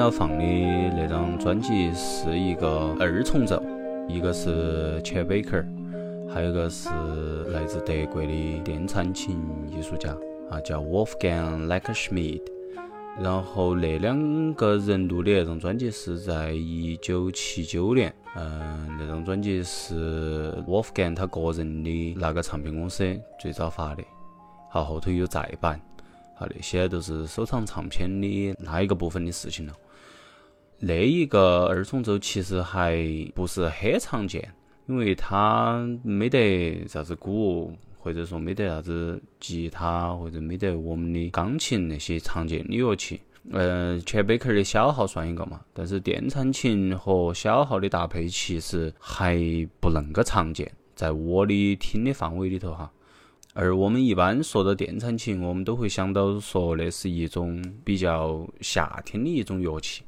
要放的那张专辑是一个二重奏，一个是 Chet Baker，还有一个是来自德国的电颤琴艺术家啊，叫 Wolfgang Leckerschmidt。然后那两个人录的那张专辑是在一九七九年，嗯，那张专辑是 Wolfgang 他个人的那个唱片公司最早发的，好后头有再版。好，那些都是收藏唱片的那一个部分的事情了。那一个二重奏其实还不是很常见，因为它没得啥子鼓，或者说没得啥子吉他，或者没得我们的钢琴那些常见的乐器。嗯，全贝克的小号算一个嘛，但是电颤琴和小号的搭配其实还不恁个常见，在我的听的范围里头哈。而我们一般说到电颤琴，我们都会想到说那是一种比较夏天的一种乐器，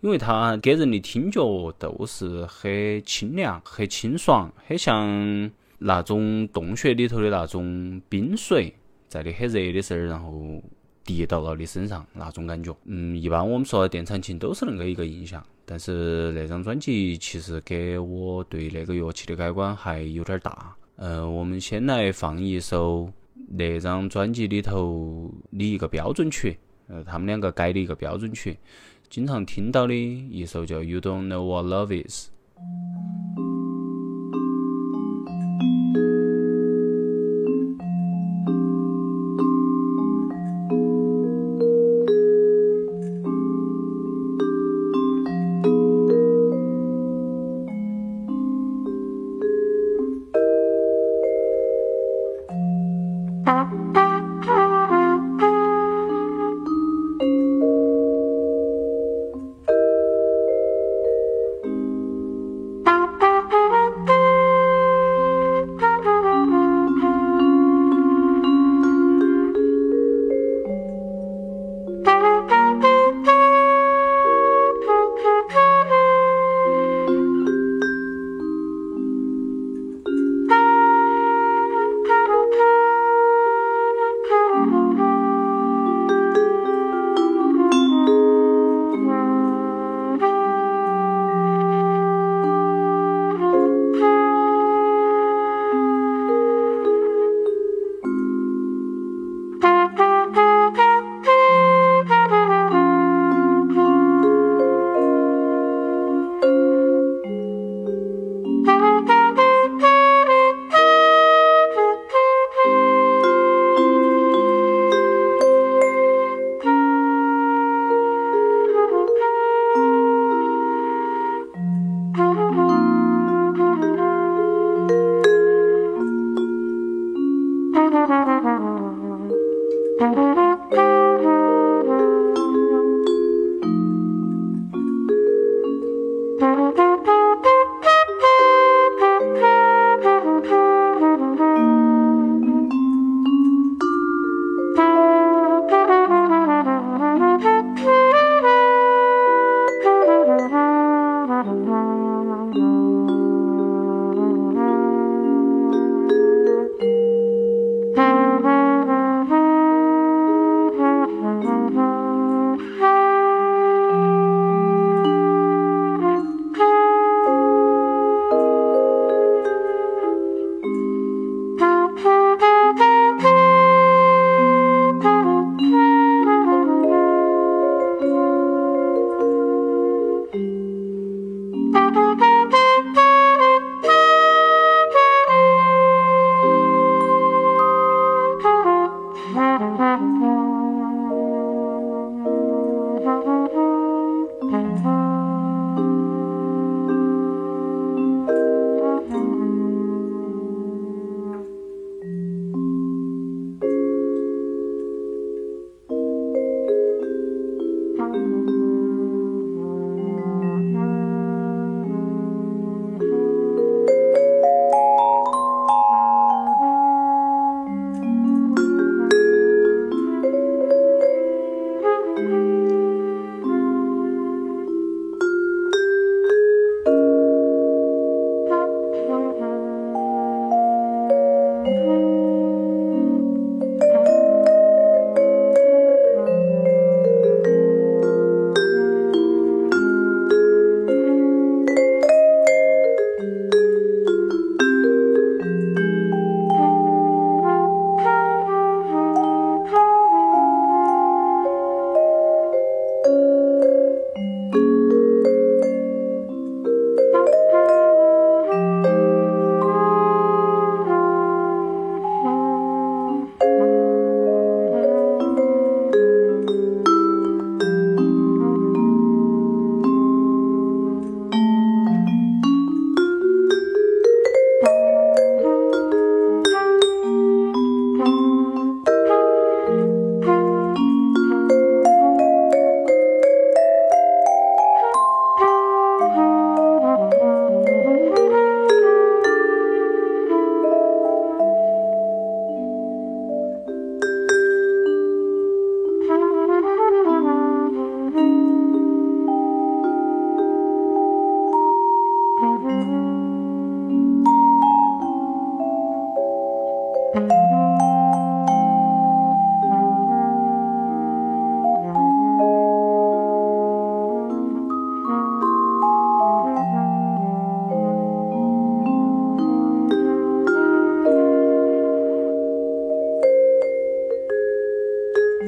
因为它给人的听觉都是很清凉、很清爽，很像那种洞穴里头的那种冰水，在你很热的时候，然后滴到了你身上那种感觉。嗯，一般我们说电颤琴都是恁个一个印象，但是那张专辑其实给我对那个乐器的改观还有点儿大。呃，我们先来放一首那张专辑里头的一个标准曲，呃，他们两个改的一个标准曲，经常听到的一首叫《You Don't Know What Love Is》。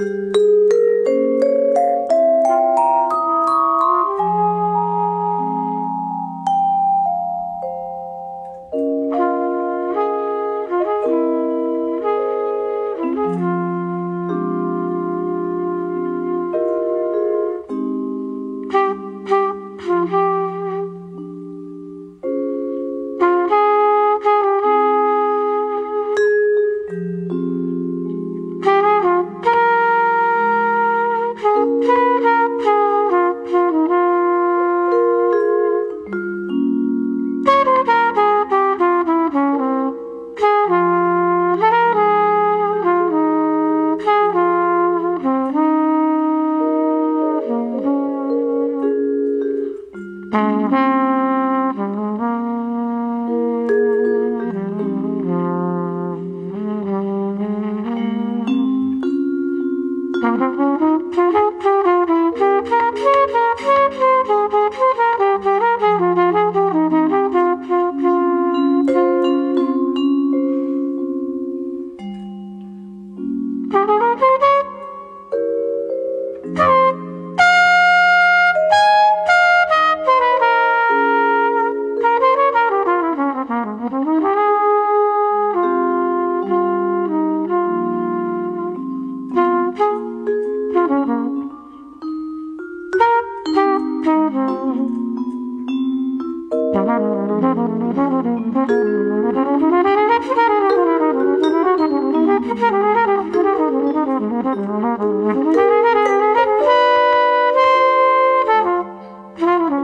Música Yeah. Thank you.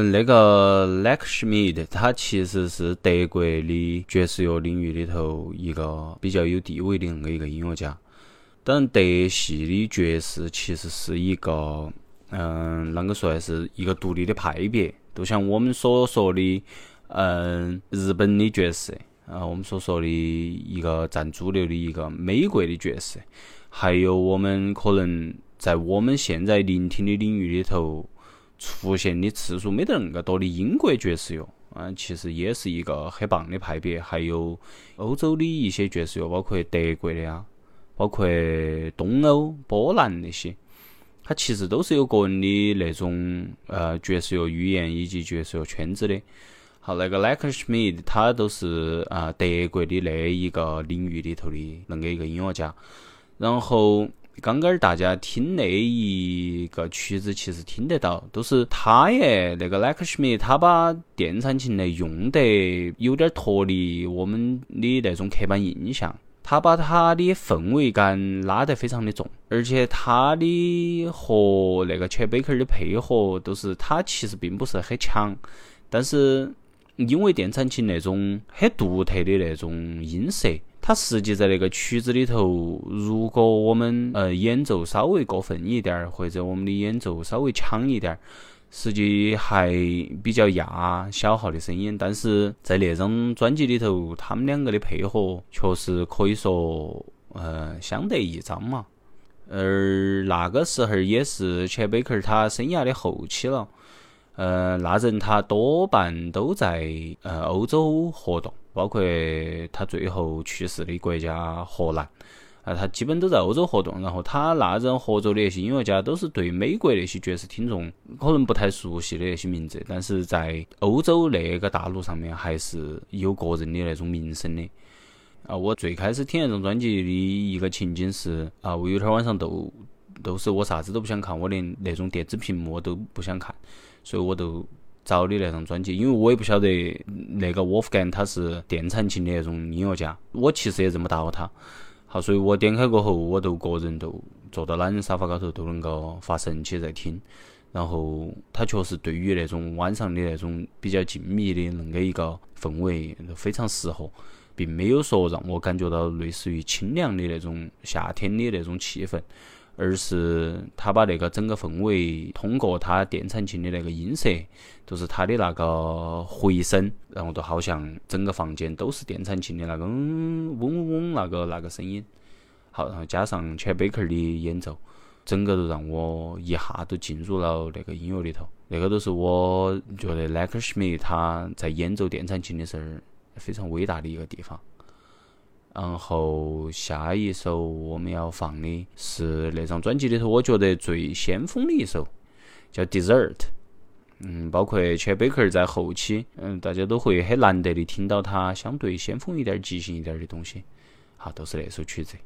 嗯，那个 Lakshmid，他其实是德国的爵士乐领域里头一个比较有地位的那个一个音乐家。当然，德系的爵士其实是一个，嗯，啷个说还是一个独立的派别。就像我们所说的，嗯，日本的爵士，啊，我们所说的一个占主流的一个美国的爵士，还有我们可能在我们现在聆听的领域里头。出现的次数没得那么多的英国爵士乐，嗯，其实也是一个很棒的派别。还有欧洲的一些爵士乐，包括德国的呀，包括东欧、波兰那些，它其实都是有个人的那种呃爵士乐语言以及爵士乐圈子的。好，那个 l a c k s m i t h 他都是啊德国的那一个领域里头的那个一个音乐家，然后。刚刚大家听那一个曲子，其实听得到，都是他耶。那个 Lakshmi，他把电颤琴来用得有点脱离我们的那种刻板印象，他把他的氛围感拉得非常的重，而且他的和那个 c h e b a k e r 的配合都是他其实并不是很强，但是因为电颤琴那种很独特的那种音色。它实际在那个曲子里头，如果我们呃演奏稍微过分一点儿，或者我们的演奏稍微强一点儿，实际还比较压小号的声音。但是在那张专辑里头，他们两个的配合确实可以说呃相得益彰嘛。而那个时候也是钱贝克他生涯的后期了，呃，那人他多半都在呃欧洲活动。包括他最后去世的国家荷兰，啊，他基本都在欧洲活动，然后他那阵合作的那些音乐家都是对美国那些爵士听众可能不太熟悉的那些名字，但是在欧洲那个大陆上面还是有个人的那种名声的。啊，我最开始听那种专辑的一个情景是，啊，我有天晚上都都是我啥子都不想看，我连那种电子屏幕我都不想看，所以我都找的那张专辑，因为我也不晓得那个 Wolfgang 他是电弹琴的那种音乐家，我其实也认不到他。好，所以我点开过后，我都个人都坐到懒人沙发高头都能够发神起在听。然后他确实对于那种晚上的那种比较静谧的恁个一个氛围非常适合，并没有说让我感觉到类似于清凉的那种夏天的那种气氛。而是他把那个整个氛围通过他电弹琴的那个音色，就是他的那个回声，然后就好像整个房间都是电弹琴的那个嗡嗡嗡那个那个声音。好，然后加上全贝克的演奏，整个都让我一下都进入了那个音乐里头。那个都是我觉得 Lakersme，他在演奏电弹琴的时候非常伟大的一个地方。然后下一首我们要放的是那张专辑里头我觉得最先锋的一首，叫《Desert》。嗯，包括切贝克在后期，嗯，大家都会很难得的听到他相对先锋一点、即兴一点的东西。好，都是那首曲子。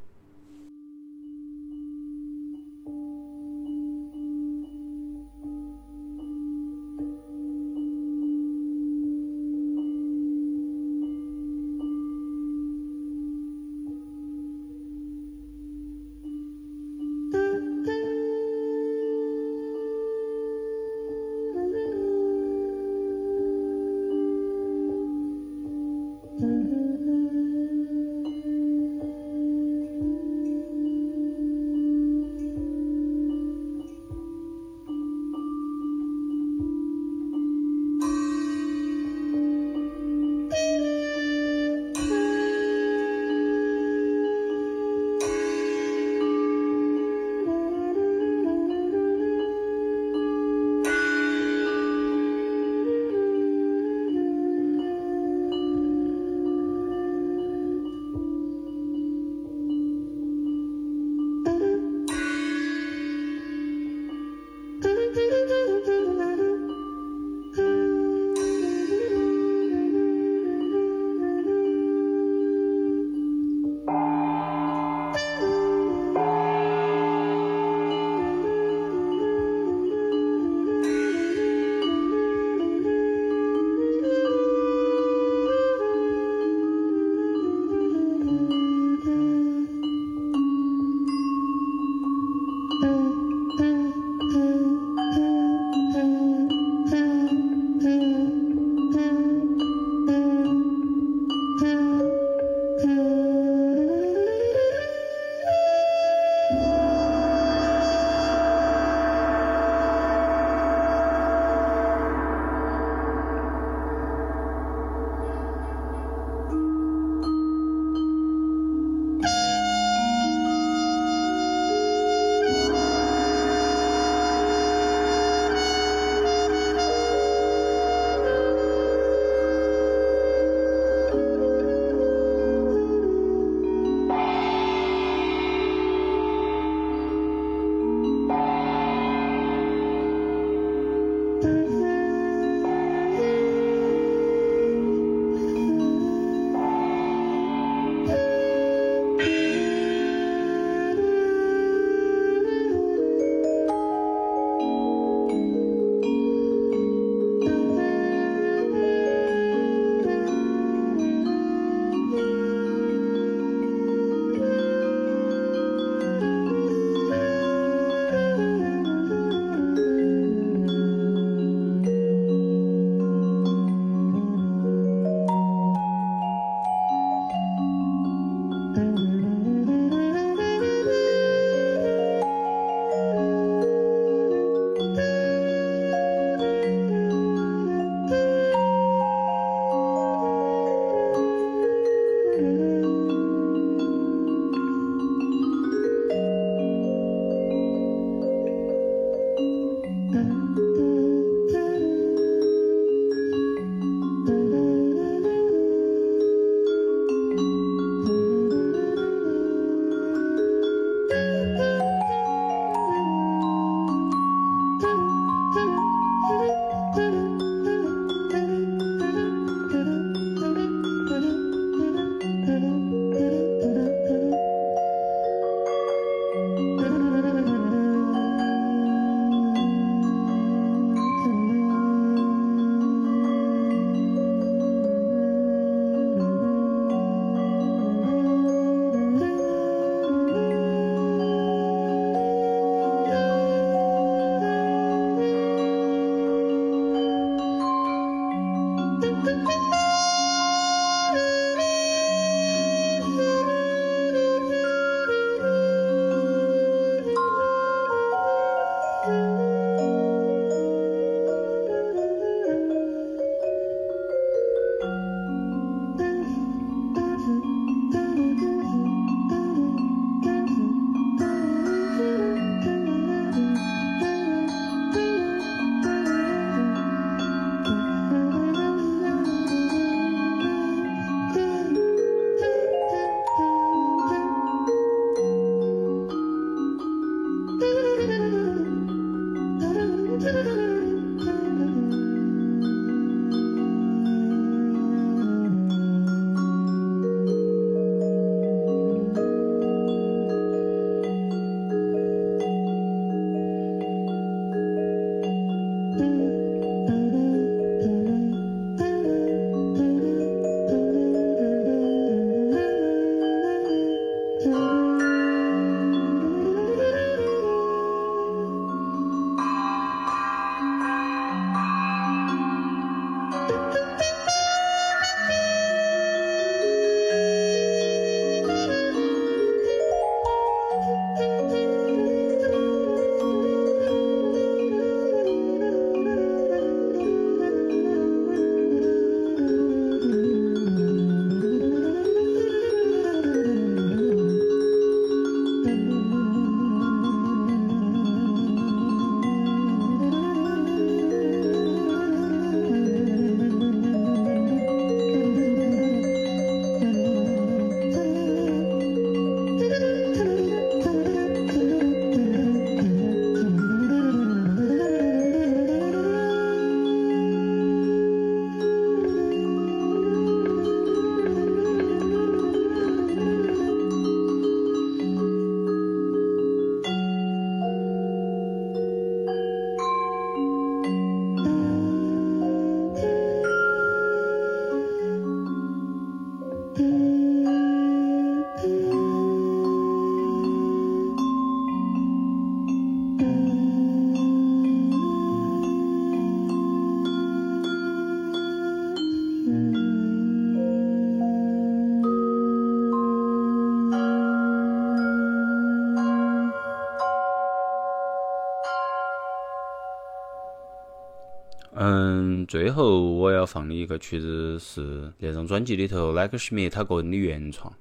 嗯，最后我要放的一个曲子是那张专辑里头 likeshme 他个人的原创，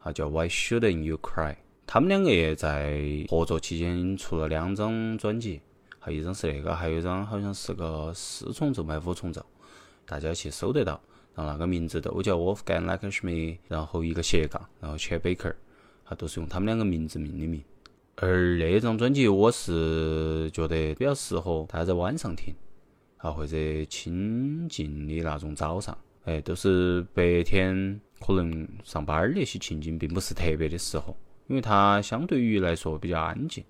啊叫 Why Shouldn't You Cry。他们两个在合作期间出了两张专辑，还一张是那个，还有一张好像是个四重奏还五重奏，大家去搜得到。然后那个名字都叫 wolfganglikeme 然后一个斜杠，然后 c h e Baker，啊都是用他们两个名字命的名。而那张专辑我是觉得比较适合大家在晚上听。啊，或者清静的那种早上，哎，都是白天可能上班儿那些情景，并不是特别的适合，因为它相对于来说比较安静。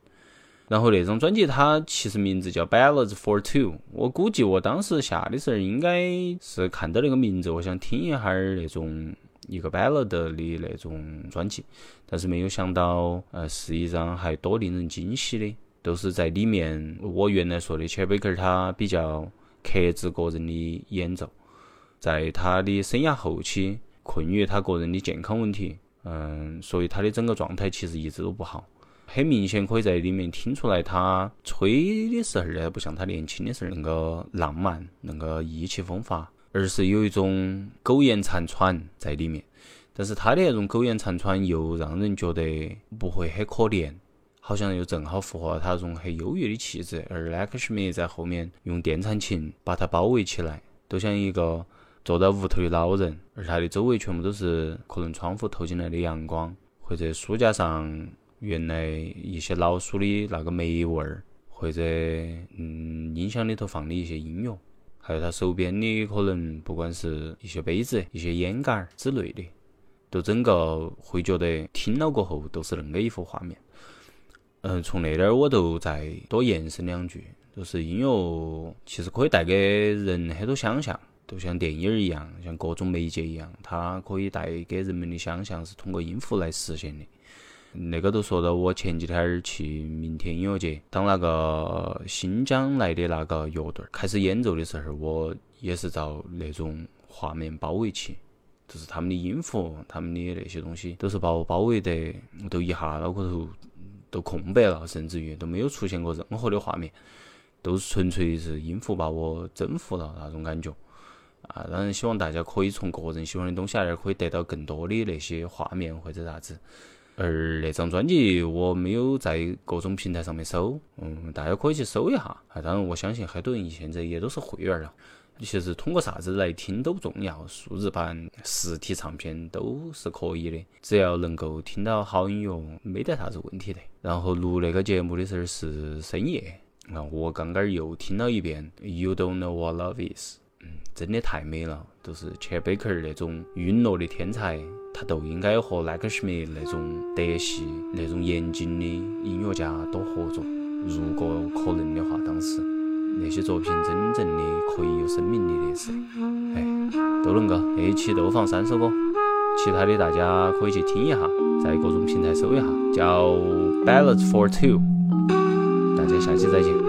然后那张专辑它其实名字叫《Ballads for Two》，我估计我当时下的时候应该是看到那个名字，我想听一下儿那种一个 ballad 的那种专辑，但是没有想到，呃，是一张还多令人惊喜的，都是在里面我原来说的 c h e b a k e r 他比较。克制个人的演奏，在他的生涯后期困于他个人的健康问题，嗯，所以他的整个状态其实一直都不好。很明显可以在里面听出来，他吹的时候呢，不像他年轻的时候那个浪漫，那个意气风发，而是有一种苟延残喘在里面。但是他的那种苟延残喘又让人觉得不会很可怜。好像又正好符合他那种很优越的气质，而 Lakshmi 在后面用电弹琴把他包围起来，都像一个坐在屋头的老人，而他的周围全部都是可能窗户透进来的阳光，或者书架上原来一些老鼠的那个霉味儿，或者嗯音响里头放的一些音乐，还有他手边的可能不管是一些杯子、一些烟杆儿之类的，都整个会觉得听了过后都是恁个一幅画面。嗯，从那点儿我都再多延伸两句，就是音乐其实可以带给人很多想象，就像电影儿一样，像各种媒介一样，它可以带给人们的想象是通过音符来实现的。那个都说到我前几天儿去明天音乐节，当那个新疆来的那个乐队开始演奏的时候，我也是遭那种画面包围起，就是他们的音符，他们的那些东西，都是把我包围得，我都一下脑壳头。都空白了，甚至于都没有出现过任何的画面，都是纯粹是音符把我征服了那种感觉。啊，当然希望大家可以从个人喜欢的东西那儿可以得到更多的那些画面或者啥子。而那张专辑我没有在各种平台上面搜，嗯，大家可以去搜一下。啊，当然我相信很多人现在也都是会员了。其实通过啥子来听都不重要，数字版、实体唱片都是可以的，只要能够听到好音乐，没得啥子问题的。然后录那个节目的时候是深夜，啊，我刚刚又听了一遍《You Don't Know What Love Is》，嗯，真的太美了，都是 Chet Baker 那种陨落的天才，他都应该和 Like 那种德系、那种严谨的音乐家多合作，如果可能的话，当时。那些作品真正的可以有生命力的是，哎，都能够这一期都放三首歌，其他的大家可以去听一下，在各种平台搜一下，叫 Ballads for Two。大家下期再见。